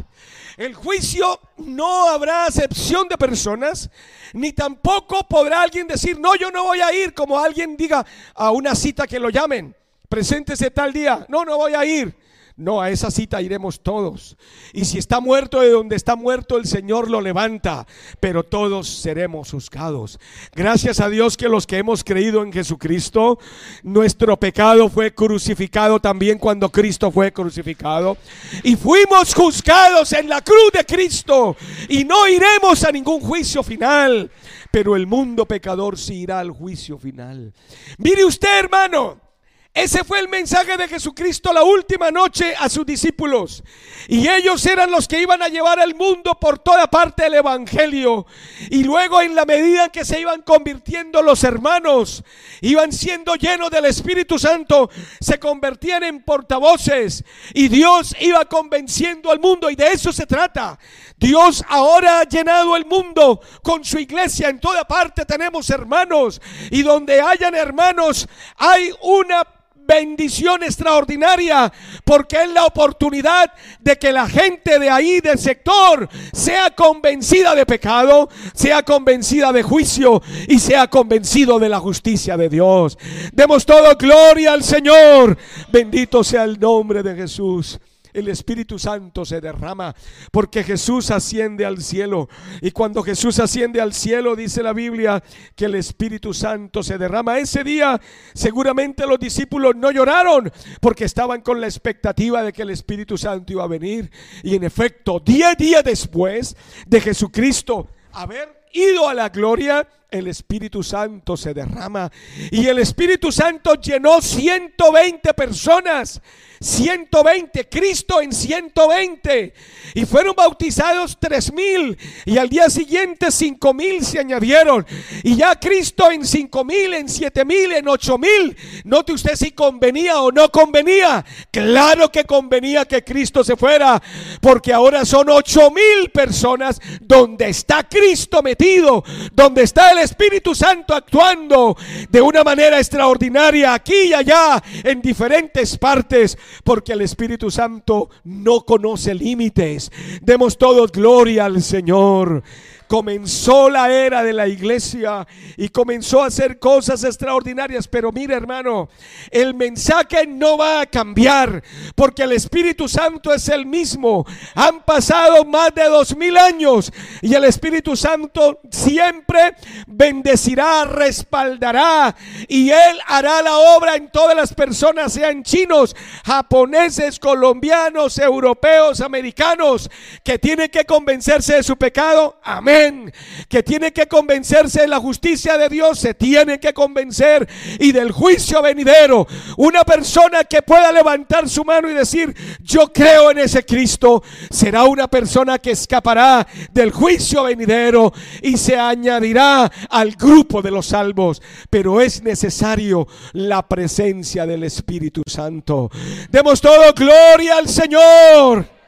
El juicio no habrá acepción de personas, ni tampoco podrá alguien decir, no, yo no voy a ir, como alguien diga a una cita que lo llamen preséntese tal día. No, no voy a ir. No, a esa cita iremos todos. Y si está muerto de donde está muerto, el Señor lo levanta, pero todos seremos juzgados. Gracias a Dios que los que hemos creído en Jesucristo, nuestro pecado fue crucificado también cuando Cristo fue crucificado. Y fuimos juzgados en la cruz de Cristo. Y no iremos a ningún juicio final, pero el mundo pecador sí irá al juicio final. Mire usted, hermano. Ese fue el mensaje de Jesucristo la última noche a sus discípulos. Y ellos eran los que iban a llevar al mundo por toda parte el Evangelio. Y luego en la medida que se iban convirtiendo los hermanos, iban siendo llenos del Espíritu Santo, se convertían en portavoces. Y Dios iba convenciendo al mundo. Y de eso se trata. Dios ahora ha llenado el mundo con su iglesia. En toda parte tenemos hermanos. Y donde hayan hermanos hay una bendición extraordinaria porque es la oportunidad de que la gente de ahí, del sector, sea convencida de pecado, sea convencida de juicio y sea convencido de la justicia de Dios. Demos todo gloria al Señor. Bendito sea el nombre de Jesús. El Espíritu Santo se derrama, porque Jesús asciende al cielo. Y cuando Jesús asciende al cielo, dice la Biblia, que el Espíritu Santo se derrama. Ese día seguramente los discípulos no lloraron, porque estaban con la expectativa de que el Espíritu Santo iba a venir. Y en efecto, diez días después de Jesucristo haber ido a la gloria, el Espíritu Santo se derrama y el Espíritu Santo llenó 120 personas. 120, Cristo en 120. Y fueron bautizados 3000 y al día siguiente 5000 se añadieron. Y ya Cristo en 5000, en 7000, en 8000. Note usted si convenía o no convenía. Claro que convenía que Cristo se fuera, porque ahora son 8000 personas donde está Cristo metido, donde está el Espíritu Santo actuando de una manera extraordinaria aquí y allá en diferentes partes, porque el Espíritu Santo no conoce límites. Demos todos gloria al Señor comenzó la era de la iglesia y comenzó a hacer cosas extraordinarias. Pero mira hermano, el mensaje no va a cambiar porque el Espíritu Santo es el mismo. Han pasado más de dos mil años y el Espíritu Santo siempre bendecirá, respaldará y Él hará la obra en todas las personas, sean chinos, japoneses, colombianos, europeos, americanos, que tienen que convencerse de su pecado. Amén que tiene que convencerse de la justicia de Dios, se tiene que convencer y del juicio venidero. Una persona que pueda levantar su mano y decir, yo creo en ese Cristo, será una persona que escapará del juicio venidero y se añadirá al grupo de los salvos. Pero es necesario la presencia del Espíritu Santo. Demos todo gloria al Señor.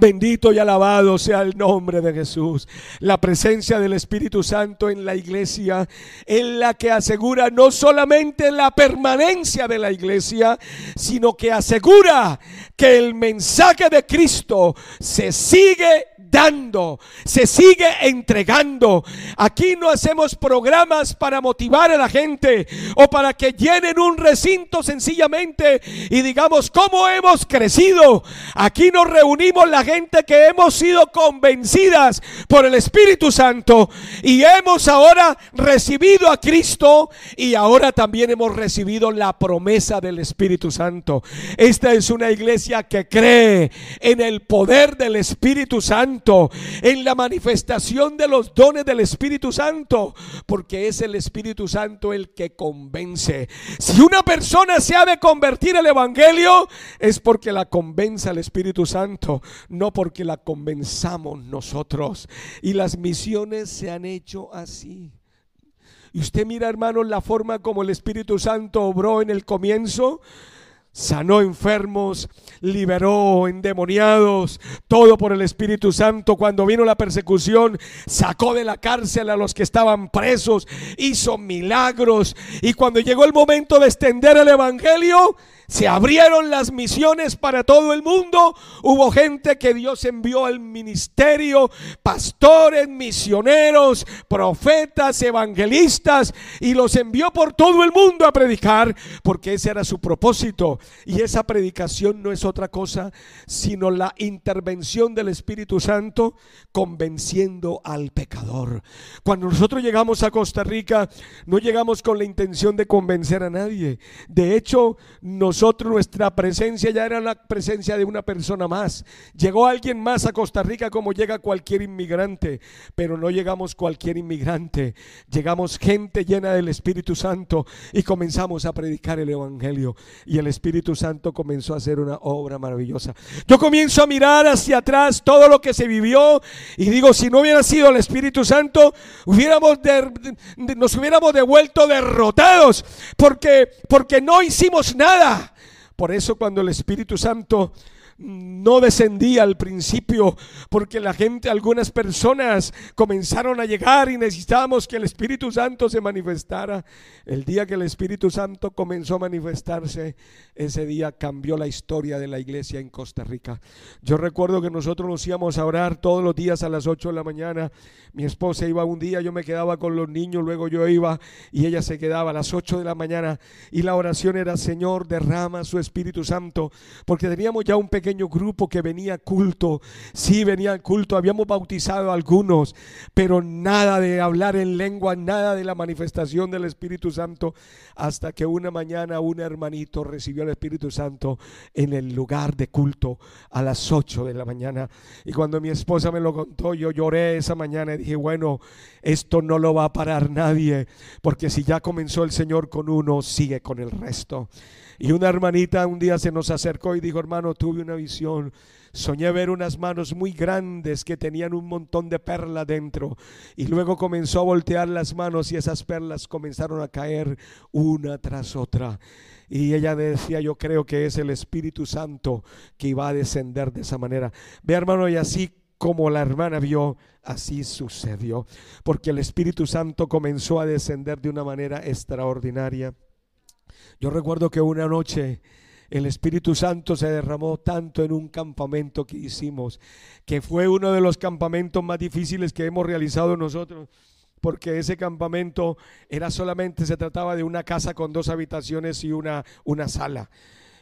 Bendito y alabado sea el nombre de Jesús. La presencia del Espíritu Santo en la iglesia es la que asegura no solamente la permanencia de la iglesia, sino que asegura que el mensaje de Cristo se sigue dando, se sigue entregando. Aquí no hacemos programas para motivar a la gente o para que llenen un recinto sencillamente y digamos cómo hemos crecido. Aquí nos reunimos la gente que hemos sido convencidas por el Espíritu Santo y hemos ahora recibido a Cristo y ahora también hemos recibido la promesa del Espíritu Santo. Esta es una iglesia que cree en el poder del Espíritu Santo en la manifestación de los dones del Espíritu Santo, porque es el Espíritu Santo el que convence. Si una persona se ha de convertir al Evangelio, es porque la convence el Espíritu Santo, no porque la convenzamos nosotros. Y las misiones se han hecho así. Y usted mira, hermano, la forma como el Espíritu Santo obró en el comienzo sanó enfermos, liberó endemoniados, todo por el Espíritu Santo. Cuando vino la persecución, sacó de la cárcel a los que estaban presos, hizo milagros. Y cuando llegó el momento de extender el Evangelio, se abrieron las misiones para todo el mundo. Hubo gente que Dios envió al ministerio, pastores, misioneros, profetas, evangelistas, y los envió por todo el mundo a predicar, porque ese era su propósito. Y esa predicación no es otra cosa, sino la intervención del Espíritu Santo convenciendo al pecador. Cuando nosotros llegamos a Costa Rica, no llegamos con la intención de convencer a nadie. De hecho, nos nosotros nuestra presencia ya era la presencia de una persona más. Llegó alguien más a Costa Rica como llega cualquier inmigrante, pero no llegamos cualquier inmigrante. Llegamos gente llena del Espíritu Santo y comenzamos a predicar el Evangelio. Y el Espíritu Santo comenzó a hacer una obra maravillosa. Yo comienzo a mirar hacia atrás todo lo que se vivió y digo, si no hubiera sido el Espíritu Santo, hubiéramos nos hubiéramos devuelto derrotados porque, porque no hicimos nada. Por eso cuando el Espíritu Santo no descendía al principio porque la gente, algunas personas comenzaron a llegar y necesitábamos que el Espíritu Santo se manifestara. El día que el Espíritu Santo comenzó a manifestarse, ese día cambió la historia de la iglesia en Costa Rica. Yo recuerdo que nosotros nos íbamos a orar todos los días a las 8 de la mañana. Mi esposa iba un día, yo me quedaba con los niños, luego yo iba y ella se quedaba a las 8 de la mañana y la oración era, Señor, derrama su Espíritu Santo, porque teníamos ya un pequeño grupo que venía culto. Sí, venía culto. Habíamos bautizado algunos, pero nada de hablar en lengua, nada de la manifestación del Espíritu Santo, hasta que una mañana un hermanito recibió el Espíritu Santo en el lugar de culto a las 8 de la mañana. Y cuando mi esposa me lo contó, yo lloré esa mañana y dije, bueno, esto no lo va a parar nadie, porque si ya comenzó el Señor con uno, sigue con el resto. Y una hermanita un día se nos acercó y dijo, hermano, tuve una visión. Soñé ver unas manos muy grandes que tenían un montón de perlas dentro. Y luego comenzó a voltear las manos y esas perlas comenzaron a caer una tras otra. Y ella decía, yo creo que es el Espíritu Santo que iba a descender de esa manera. Ve hermano, y así como la hermana vio, así sucedió. Porque el Espíritu Santo comenzó a descender de una manera extraordinaria. Yo recuerdo que una noche el Espíritu Santo se derramó tanto en un campamento que hicimos, que fue uno de los campamentos más difíciles que hemos realizado nosotros, porque ese campamento era solamente, se trataba de una casa con dos habitaciones y una, una sala.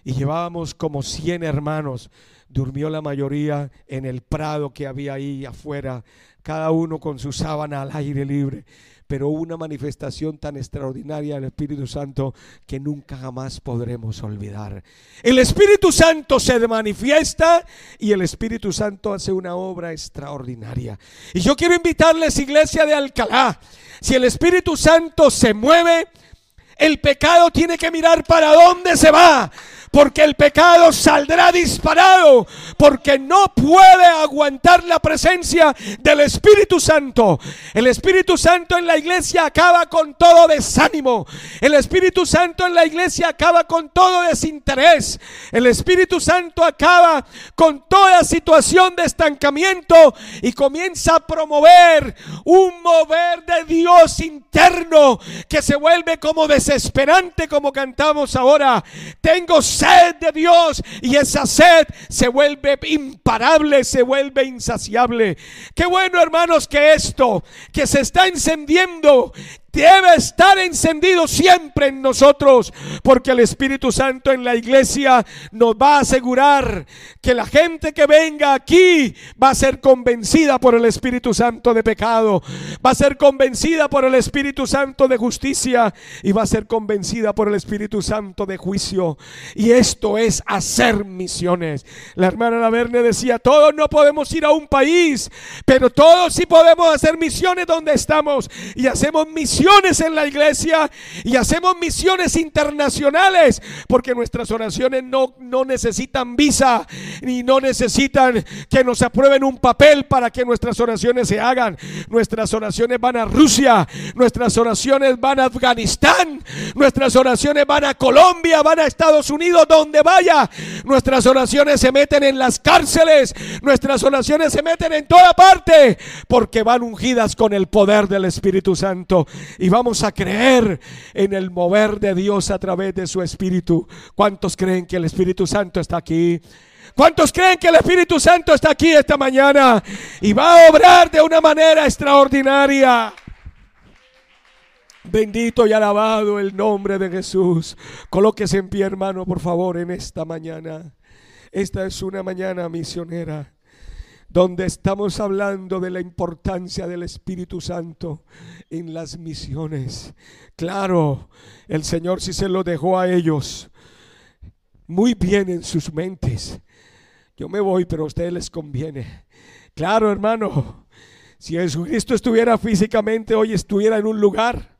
Y llevábamos como 100 hermanos. Durmió la mayoría en el prado que había ahí afuera, cada uno con su sábana al aire libre pero una manifestación tan extraordinaria del Espíritu Santo que nunca jamás podremos olvidar. El Espíritu Santo se manifiesta y el Espíritu Santo hace una obra extraordinaria. Y yo quiero invitarles, iglesia de Alcalá, si el Espíritu Santo se mueve, el pecado tiene que mirar para dónde se va porque el pecado saldrá disparado, porque no puede aguantar la presencia del Espíritu Santo. El Espíritu Santo en la iglesia acaba con todo desánimo. El Espíritu Santo en la iglesia acaba con todo desinterés. El Espíritu Santo acaba con toda situación de estancamiento y comienza a promover un mover de Dios interno que se vuelve como desesperante como cantamos ahora. Tengo sed de Dios y esa sed se vuelve imparable, se vuelve insaciable. Qué bueno hermanos que esto que se está encendiendo debe estar encendido siempre en nosotros, porque el Espíritu Santo en la iglesia nos va a asegurar que la gente que venga aquí va a ser convencida por el Espíritu Santo de pecado, va a ser convencida por el Espíritu Santo de justicia y va a ser convencida por el Espíritu Santo de juicio. Y esto es hacer misiones. La hermana Laverne decía, todos no podemos ir a un país, pero todos sí podemos hacer misiones donde estamos y hacemos en la iglesia y hacemos misiones internacionales porque nuestras oraciones no, no necesitan visa ni no necesitan que nos aprueben un papel para que nuestras oraciones se hagan. Nuestras oraciones van a Rusia, nuestras oraciones van a Afganistán, nuestras oraciones van a Colombia, van a Estados Unidos, donde vaya. Nuestras oraciones se meten en las cárceles, nuestras oraciones se meten en toda parte porque van ungidas con el poder del Espíritu Santo y vamos a creer en el mover de Dios a través de su Espíritu. ¿Cuántos creen que el Espíritu Santo está aquí? ¿Cuántos creen que el Espíritu Santo está aquí esta mañana y va a obrar de una manera extraordinaria? Bendito y alabado el nombre de Jesús. Colóquese en pie, hermano, por favor, en esta mañana. Esta es una mañana misionera donde estamos hablando de la importancia del Espíritu Santo en las misiones. Claro, el Señor sí se lo dejó a ellos muy bien en sus mentes. Yo me voy, pero a ustedes les conviene. Claro, hermano, si Jesucristo estuviera físicamente hoy, estuviera en un lugar,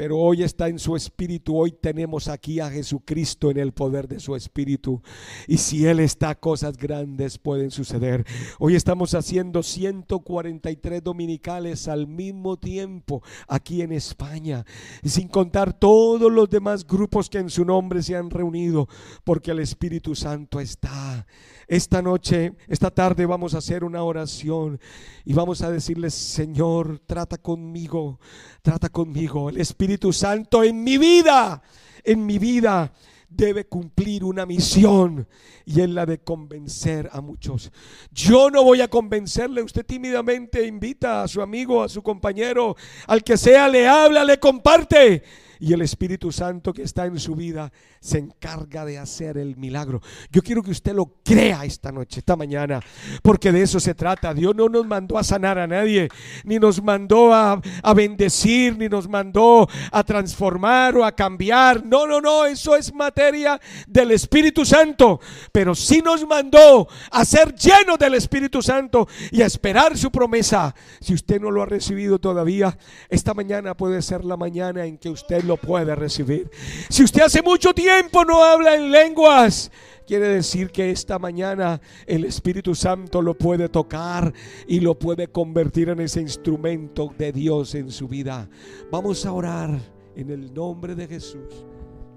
pero hoy está en su espíritu. Hoy tenemos aquí a Jesucristo en el poder de su espíritu. Y si Él está, cosas grandes pueden suceder. Hoy estamos haciendo 143 dominicales al mismo tiempo aquí en España, sin contar todos los demás grupos que en su nombre se han reunido, porque el Espíritu Santo está. Esta noche, esta tarde vamos a hacer una oración y vamos a decirle, Señor, trata conmigo, trata conmigo. El Espíritu Santo en mi vida, en mi vida debe cumplir una misión y es la de convencer a muchos. Yo no voy a convencerle, usted tímidamente invita a su amigo, a su compañero, al que sea, le habla, le comparte y el Espíritu Santo que está en su vida se encarga de hacer el milagro. Yo quiero que usted lo crea esta noche, esta mañana, porque de eso se trata. Dios no nos mandó a sanar a nadie, ni nos mandó a, a bendecir, ni nos mandó a transformar o a cambiar. No, no, no, eso es materia del Espíritu Santo, pero sí nos mandó a ser llenos del Espíritu Santo y a esperar su promesa. Si usted no lo ha recibido todavía, esta mañana puede ser la mañana en que usted lo puede recibir. Si usted hace mucho tiempo no habla en lenguas, quiere decir que esta mañana el Espíritu Santo lo puede tocar y lo puede convertir en ese instrumento de Dios en su vida. Vamos a orar en el nombre de Jesús.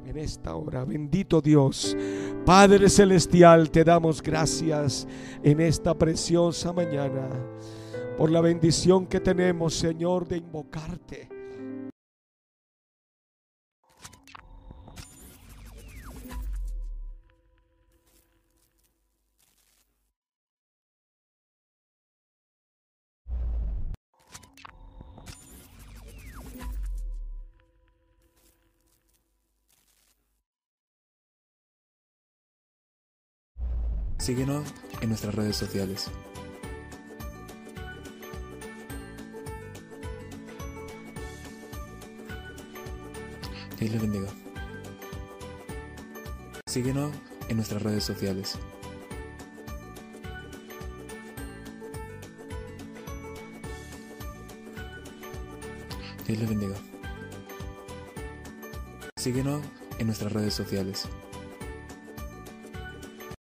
En esta hora, bendito Dios, Padre Celestial, te damos gracias en esta preciosa mañana por la bendición que tenemos, Señor, de invocarte Síguenos en nuestras redes sociales. Dios les bendiga. Síguenos en nuestras redes sociales. Dios les bendiga. Síguenos en nuestras redes sociales.